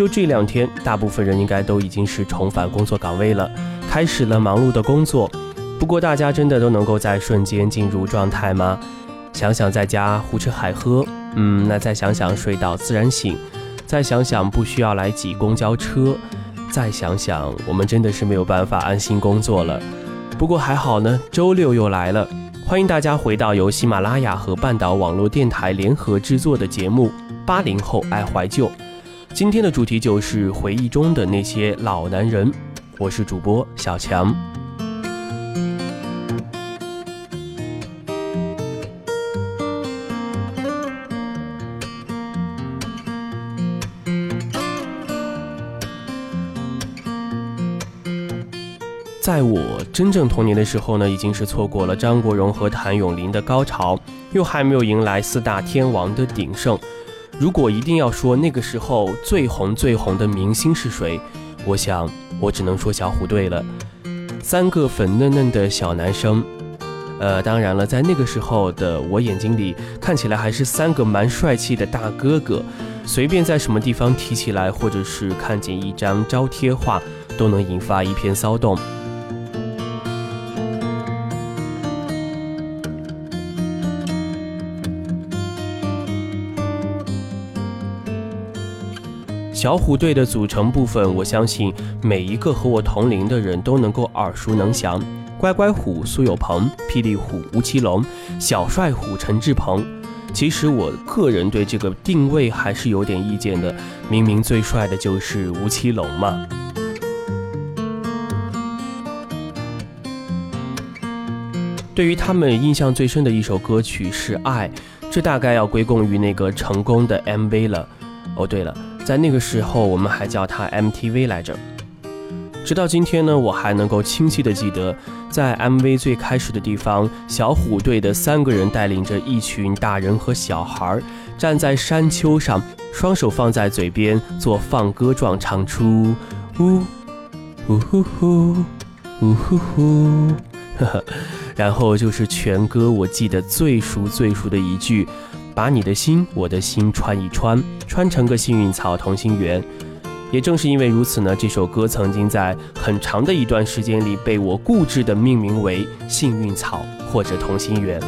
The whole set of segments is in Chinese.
就这两天，大部分人应该都已经是重返工作岗位了，开始了忙碌的工作。不过，大家真的都能够在瞬间进入状态吗？想想在家胡吃海喝，嗯，那再想想睡到自然醒，再想想不需要来挤公交车，再想想我们真的是没有办法安心工作了。不过还好呢，周六又来了，欢迎大家回到由喜马拉雅和半岛网络电台联合制作的节目《八零后爱怀旧》。今天的主题就是回忆中的那些老男人，我是主播小强。在我真正童年的时候呢，已经是错过了张国荣和谭咏麟的高潮，又还没有迎来四大天王的鼎盛。如果一定要说那个时候最红最红的明星是谁，我想我只能说小虎队了。三个粉嫩嫩的小男生，呃，当然了，在那个时候的我眼睛里，看起来还是三个蛮帅气的大哥哥。随便在什么地方提起来，或者是看见一张招贴画，都能引发一片骚动。小虎队的组成部分，我相信每一个和我同龄的人都能够耳熟能详。乖乖虎苏有朋，霹雳虎吴奇隆，小帅虎陈志朋。其实我个人对这个定位还是有点意见的。明明最帅的就是吴奇隆嘛。对于他们印象最深的一首歌曲是《爱》，这大概要归功于那个成功的 MV 了。哦，对了。在那个时候，我们还叫它 MTV 来着。直到今天呢，我还能够清晰的记得，在 MV 最开始的地方，小虎队的三个人带领着一群大人和小孩，站在山丘上，双手放在嘴边做放歌状，唱出呜呜呼呼呜呼呼，然后就是全歌我记得最熟最熟的一句。把你的心，我的心穿一穿，穿成个幸运草同心圆。也正是因为如此呢，这首歌曾经在很长的一段时间里被我固执地命名为幸运草或者同心圆。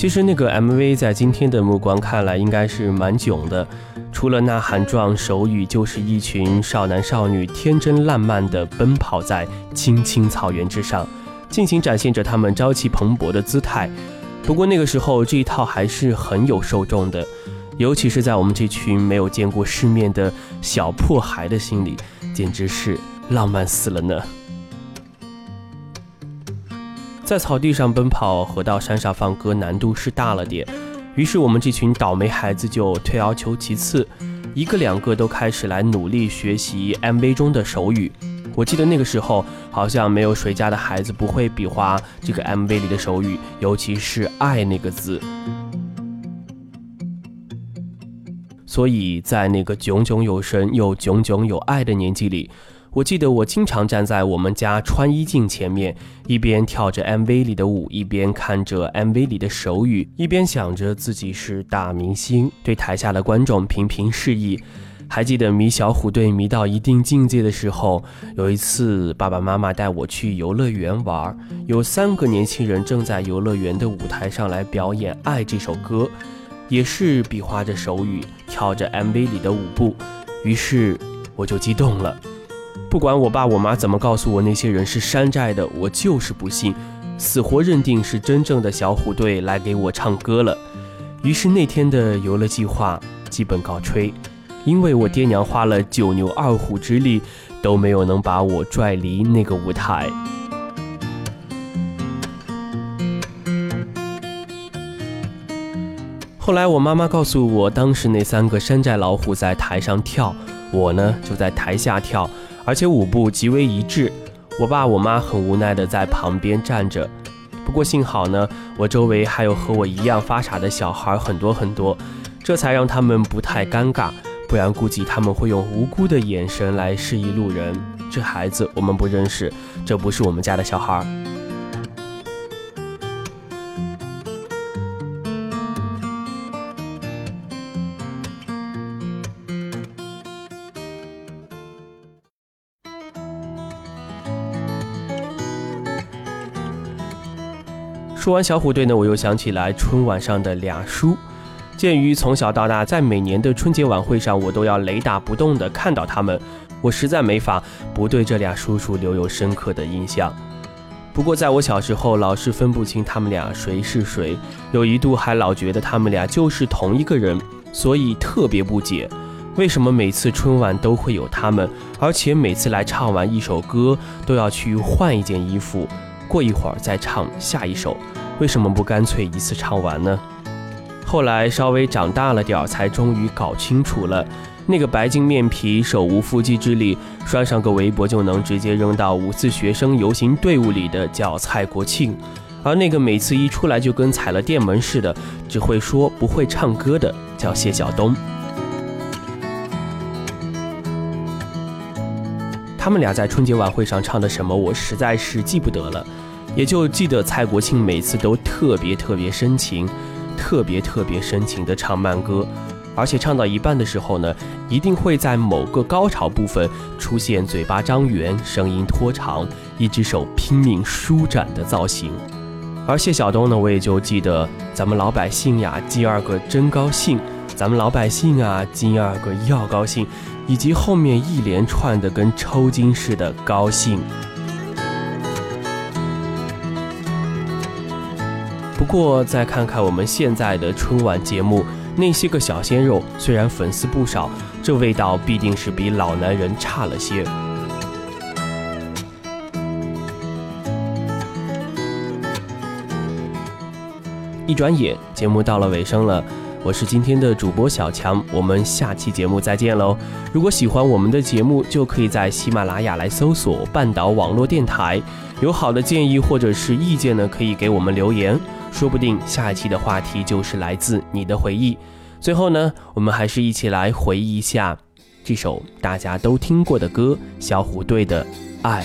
其实那个 MV 在今天的目光看来应该是蛮囧的，除了呐喊状手语，就是一群少男少女天真烂漫的奔跑在青青草原之上，尽情展现着他们朝气蓬勃的姿态。不过那个时候这一套还是很有受众的，尤其是在我们这群没有见过世面的小破孩的心里，简直是浪漫死了呢。在草地上奔跑和到山上放歌难度是大了点，于是我们这群倒霉孩子就退而求其次，一个两个都开始来努力学习 MV 中的手语。我记得那个时候好像没有谁家的孩子不会比划这个 MV 里的手语，尤其是“爱”那个字。所以在那个炯炯有神又炯炯有爱的年纪里。我记得我经常站在我们家穿衣镜前面，一边跳着 MV 里的舞，一边看着 MV 里的手语，一边想着自己是大明星，对台下的观众频频示意。还记得迷小虎队迷到一定境界的时候，有一次爸爸妈妈带我去游乐园玩，有三个年轻人正在游乐园的舞台上来表演《爱》这首歌，也是比划着手语，跳着 MV 里的舞步，于是我就激动了。不管我爸我妈怎么告诉我那些人是山寨的，我就是不信，死活认定是真正的小虎队来给我唱歌了。于是那天的游乐计划基本告吹，因为我爹娘花了九牛二虎之力，都没有能把我拽离那个舞台。后来我妈妈告诉我，当时那三个山寨老虎在台上跳，我呢就在台下跳。而且舞步极为一致，我爸我妈很无奈的在旁边站着。不过幸好呢，我周围还有和我一样发傻的小孩很多很多，这才让他们不太尴尬，不然估计他们会用无辜的眼神来示意路人：这孩子我们不认识，这不是我们家的小孩。说完小虎队呢，我又想起来春晚上的俩叔。鉴于从小到大，在每年的春节晚会上，我都要雷打不动地看到他们，我实在没法不对这俩叔叔留有深刻的印象。不过，在我小时候，老是分不清他们俩谁是谁，有一度还老觉得他们俩就是同一个人，所以特别不解，为什么每次春晚都会有他们，而且每次来唱完一首歌都要去换一件衣服。过一会儿再唱下一首，为什么不干脆一次唱完呢？后来稍微长大了点儿，才终于搞清楚了。那个白净面皮、手无缚鸡之力、拴上个围脖就能直接扔到五四学生游行队伍里的叫蔡国庆，而那个每次一出来就跟踩了电门似的，只会说不会唱歌的叫谢晓东。他们俩在春节晚会上唱的什么，我实在是记不得了，也就记得蔡国庆每次都特别特别深情，特别特别深情的唱慢歌，而且唱到一半的时候呢，一定会在某个高潮部分出现嘴巴张圆、声音拖长、一只手拼命舒展的造型。而谢晓东呢，我也就记得咱们老百姓呀，今儿个真高兴，咱们老百姓啊，今儿个要高兴。以及后面一连串的跟抽筋似的高兴。不过再看看我们现在的春晚节目，那些个小鲜肉虽然粉丝不少，这味道必定是比老男人差了些。一转眼，节目到了尾声了。我是今天的主播小强，我们下期节目再见喽！如果喜欢我们的节目，就可以在喜马拉雅来搜索“半岛网络电台”。有好的建议或者是意见呢，可以给我们留言，说不定下一期的话题就是来自你的回忆。最后呢，我们还是一起来回忆一下这首大家都听过的歌——小虎队的《爱》。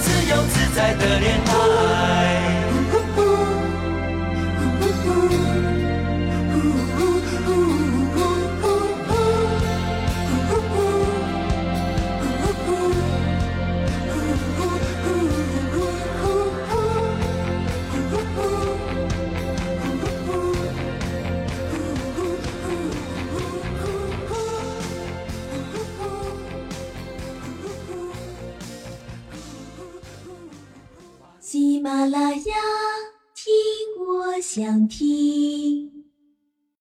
等梯。